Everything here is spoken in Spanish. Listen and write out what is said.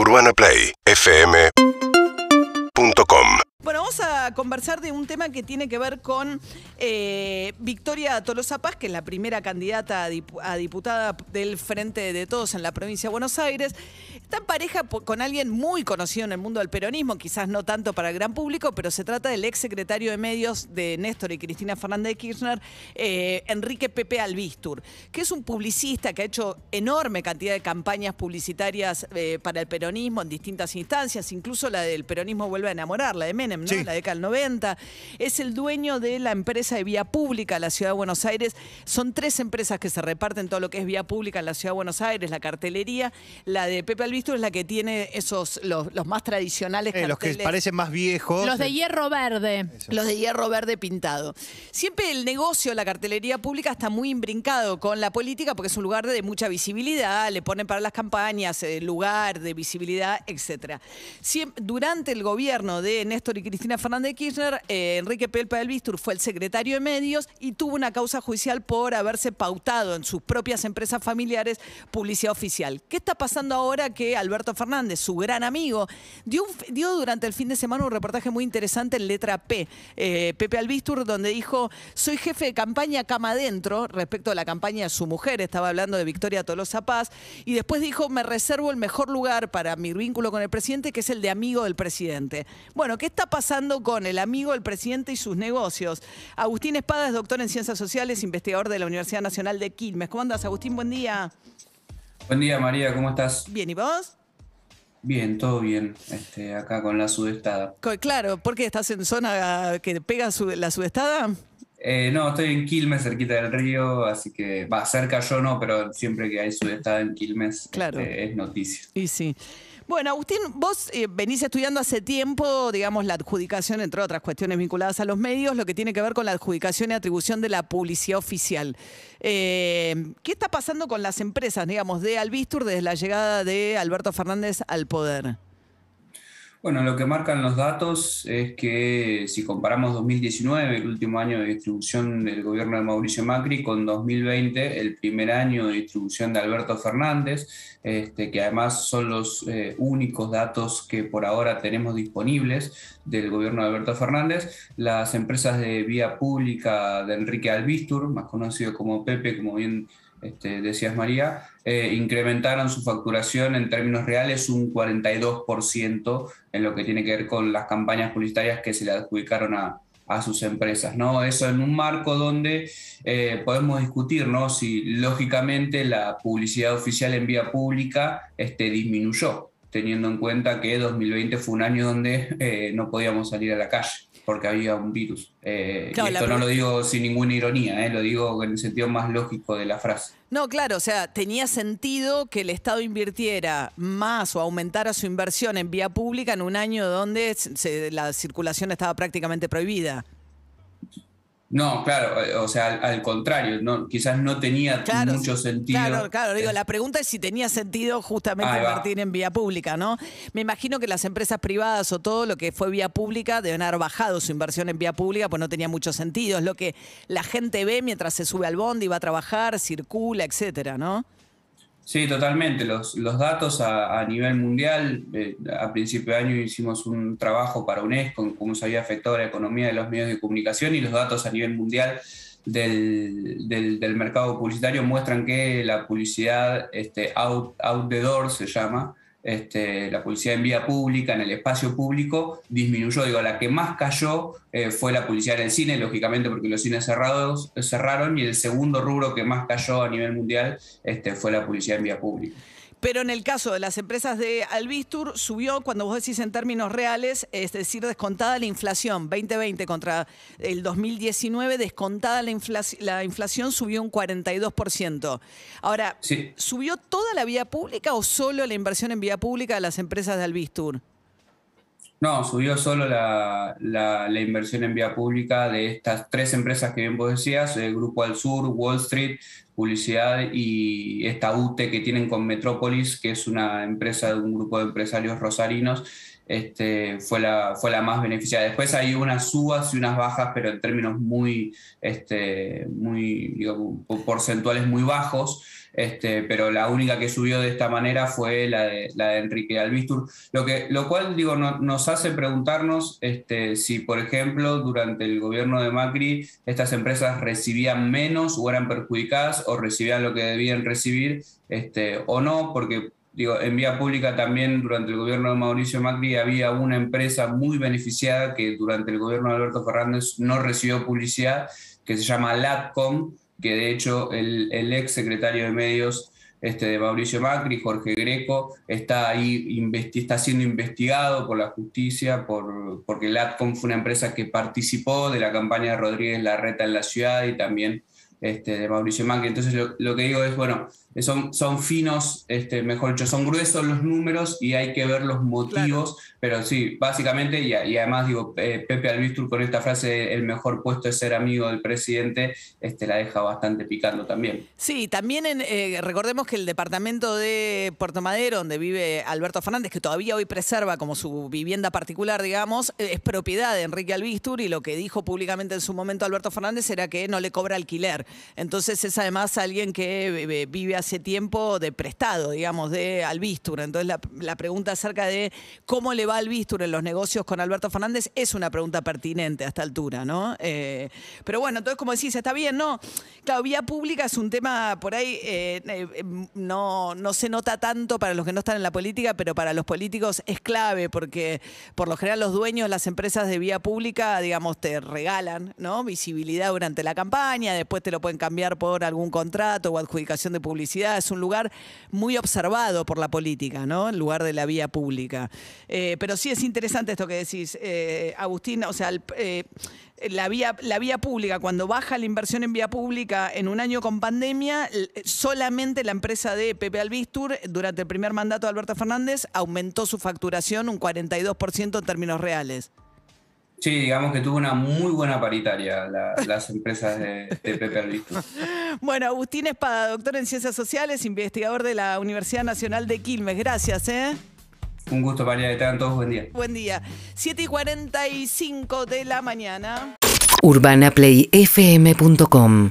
UrbanaPlayFM.com vamos a conversar de un tema que tiene que ver con eh, Victoria Tolosa Paz, que es la primera candidata a, dipu- a diputada del Frente de Todos en la provincia de Buenos Aires. Está en pareja con alguien muy conocido en el mundo del peronismo, quizás no tanto para el gran público, pero se trata del ex secretario de medios de Néstor y Cristina Fernández de Kirchner, eh, Enrique Pepe Albistur, que es un publicista que ha hecho enorme cantidad de campañas publicitarias eh, para el peronismo en distintas instancias, incluso la del peronismo vuelve a enamorar, la de Menem, ¿no? La década del 90. Es el dueño de la empresa de vía pública de la Ciudad de Buenos Aires. Son tres empresas que se reparten todo lo que es vía pública en la Ciudad de Buenos Aires, la cartelería. La de Pepe Albistur es la que tiene esos, los, los más tradicionales Eh, los que parecen más viejos. Los de hierro verde. Los de hierro verde pintado. Siempre el negocio, la cartelería pública está muy imbrincado con la política porque es un lugar de mucha visibilidad, le ponen para las campañas eh, lugar de visibilidad, etc. durante el gobierno de Néstor y Cristina Fernández de Kirchner, eh, Enrique Pelpa del Bistur fue el secretario de medios y tuvo una causa judicial por haberse pautado en sus propias empresas familiares publicidad oficial. ¿Qué está pasando ahora que Alberto Fernández, su gran amigo, dio durante el fin de semana un reportaje muy interesante en letra P, eh, Pepe Albistur, donde dijo, soy jefe de campaña cama adentro, respecto a la campaña de su mujer, estaba hablando de Victoria Tolosa Paz, y después dijo, me reservo el mejor lugar para mi vínculo con el presidente, que es el de amigo del presidente. Bueno, ¿qué está pasando con el amigo del presidente y sus negocios? Agustín Espada es doctor en Ciencias Sociales, investigador de la Universidad Nacional de Quilmes. ¿Cómo andas, Agustín? Buen día. Buen día María, ¿cómo estás? Bien, ¿y vos? Bien, todo bien, este, acá con la sudestada. Claro, porque estás en zona que pega su- la sudestada. Eh, no, estoy en Quilmes, cerquita del río, así que va cerca yo no, pero siempre que hay sudestada en Quilmes Claro. este, es noticia. Y sí. Bueno, Agustín, vos eh, venís estudiando hace tiempo, digamos, la adjudicación, entre otras cuestiones vinculadas a los medios, lo que tiene que ver con la adjudicación y atribución de la publicidad oficial. Eh, ¿Qué está pasando con las empresas, digamos, de Albistur desde la llegada de Alberto Fernández al poder? Bueno, lo que marcan los datos es que si comparamos 2019, el último año de distribución del gobierno de Mauricio Macri, con 2020, el primer año de distribución de Alberto Fernández, este, que además son los eh, únicos datos que por ahora tenemos disponibles del gobierno de Alberto Fernández, las empresas de vía pública de Enrique Albistur, más conocido como Pepe, como bien este, decías María, eh, incrementaron su facturación en términos reales un 42% en lo que tiene que ver con las campañas publicitarias que se le adjudicaron a, a sus empresas. ¿no? Eso en un marco donde eh, podemos discutir ¿no? si lógicamente la publicidad oficial en vía pública este, disminuyó, teniendo en cuenta que 2020 fue un año donde eh, no podíamos salir a la calle porque había un virus. Eh, Claro, y esto no lo digo sin ninguna ironía, eh, lo digo en el sentido más lógico de la frase. No, claro, o sea, tenía sentido que el Estado invirtiera más o aumentara su inversión en vía pública en un año donde se- la circulación estaba prácticamente prohibida. No, claro, eh, o sea, al, al contrario, no, quizás no tenía Claro, mucho sentido. Claro, claro, digo, la pregunta es si tenía sentido justamente invertir en vía pública, ¿no? Me imagino que las empresas privadas o todo lo que fue vía pública deben haber bajado su inversión en vía pública, pues no tenía mucho sentido. Es lo que la gente ve mientras se sube al bondi, va a trabajar, circula, etcétera, ¿no? Sí, totalmente. Los, los datos a, nivel mundial, eh, a principio de año hicimos un trabajo para UNESCO en cómo se había afectado la economía de los medios de comunicación y los datos a nivel mundial del, del- del mercado publicitario muestran que la publicidad este, out, out the door se llama, este, la publicidad en vía pública, en el espacio público, disminuyó. Digo, la que más cayó eh, fue la publicidad en el cine, lógicamente porque los cines cerrados, cerraron, y el segundo rubro que más cayó a nivel mundial este, fue la publicidad en vía pública. Pero en el caso de las empresas de Albistur, subió, cuando vos decís en términos reales, es decir, descontada la inflación, 2020 contra el 2019, descontada la, inflaci- la inflación subió un 42%. Ahora, Sí. ¿subió toda la vía pública o solo la inversión en vía pública de las empresas de Albistur? No, subió solo la, la- inversión en vía pública de estas tres empresas que bien vos decías, el Grupo Al Sur, Wall Street, Publicidad y esta UTE que tienen con Metrópolis, que es una empresa de un grupo de empresarios rosarinos, este, fue, la, fue la más beneficiada. Después hay unas subas y unas bajas, pero en términos muy, este, muy porcentuales muy bajos. este, pero la única que subió de esta manera fue la de, la de Enrique Albistur, lo, que, lo cual digo, nos hace preguntarnos este, si, por ejemplo, durante el gobierno de Macri, estas empresas recibían menos o eran perjudicadas o recibían lo que debían recibir este, o no, porque digo, en vía pública también durante el gobierno de Mauricio Macri había una empresa muy beneficiada que durante el gobierno de Alberto Fernández no recibió publicidad, que se llama LATCOM, que de hecho el, el ex secretario de medios este, de Mauricio Macri, Jorge Greco, está ahí está siendo investigado por la justicia por, porque LATCOM fue una empresa que participó de la campaña de Rodríguez Larreta en la ciudad y también este, de Mauricio Macri. Entonces lo, que digo es, bueno, son, son finos, este, mejor dicho, son gruesos los números y hay que ver los motivos, pero sí, básicamente, y, además digo, Pepe Albistur con esta frase, el mejor puesto es ser amigo del presidente, este, la deja bastante picando también. Sí, también eh, recordemos que el departamento de Puerto Madero, donde vive Alberto Fernández, que todavía hoy preserva como su vivienda particular, digamos, es propiedad de Enrique Albistur y lo que dijo públicamente en su momento Alberto Fernández era que no le cobra alquiler. Entonces es además alguien que vive hace tiempo de prestado, digamos, de Albistur. Entonces la, pregunta acerca de cómo le va Albistur en los negocios con Alberto Fernández es una pregunta pertinente a esta altura, ¿no? Eh, pero bueno, entonces como decís, está bien, ¿no? Claro, vía pública es un tema por ahí, eh, eh, no, no se nota tanto para los que no están en la política, pero para los políticos es clave porque por lo general los dueños las empresas de vía pública, digamos, te regalan. Visibilidad durante la campaña, después te lo pueden cambiar por algún contrato o adjudicación de publicidad. Es un lugar muy observado por la política, ¿no? En lugar de la vía pública. Eh, pero sí es interesante esto que decís, eh, Agustín, o sea, eh, la vía, la vía pública, cuando baja la inversión en vía pública en un año con pandemia, solamente la empresa de Pepe Albistur, durante el primer mandato de Alberto Fernández, aumentó su facturación un 42% en términos reales. Sí, digamos que tuvo una muy buena paritaria las empresas de, Pepe Albistur. Bueno, Agustín Espada, doctor en Ciencias Sociales, investigador de la Universidad Nacional de Quilmes. Gracias, ¿eh? Un gusto, María, que tengan todos buen día. Buen día. 7 y 45 de la mañana. UrbanaPlayFM.com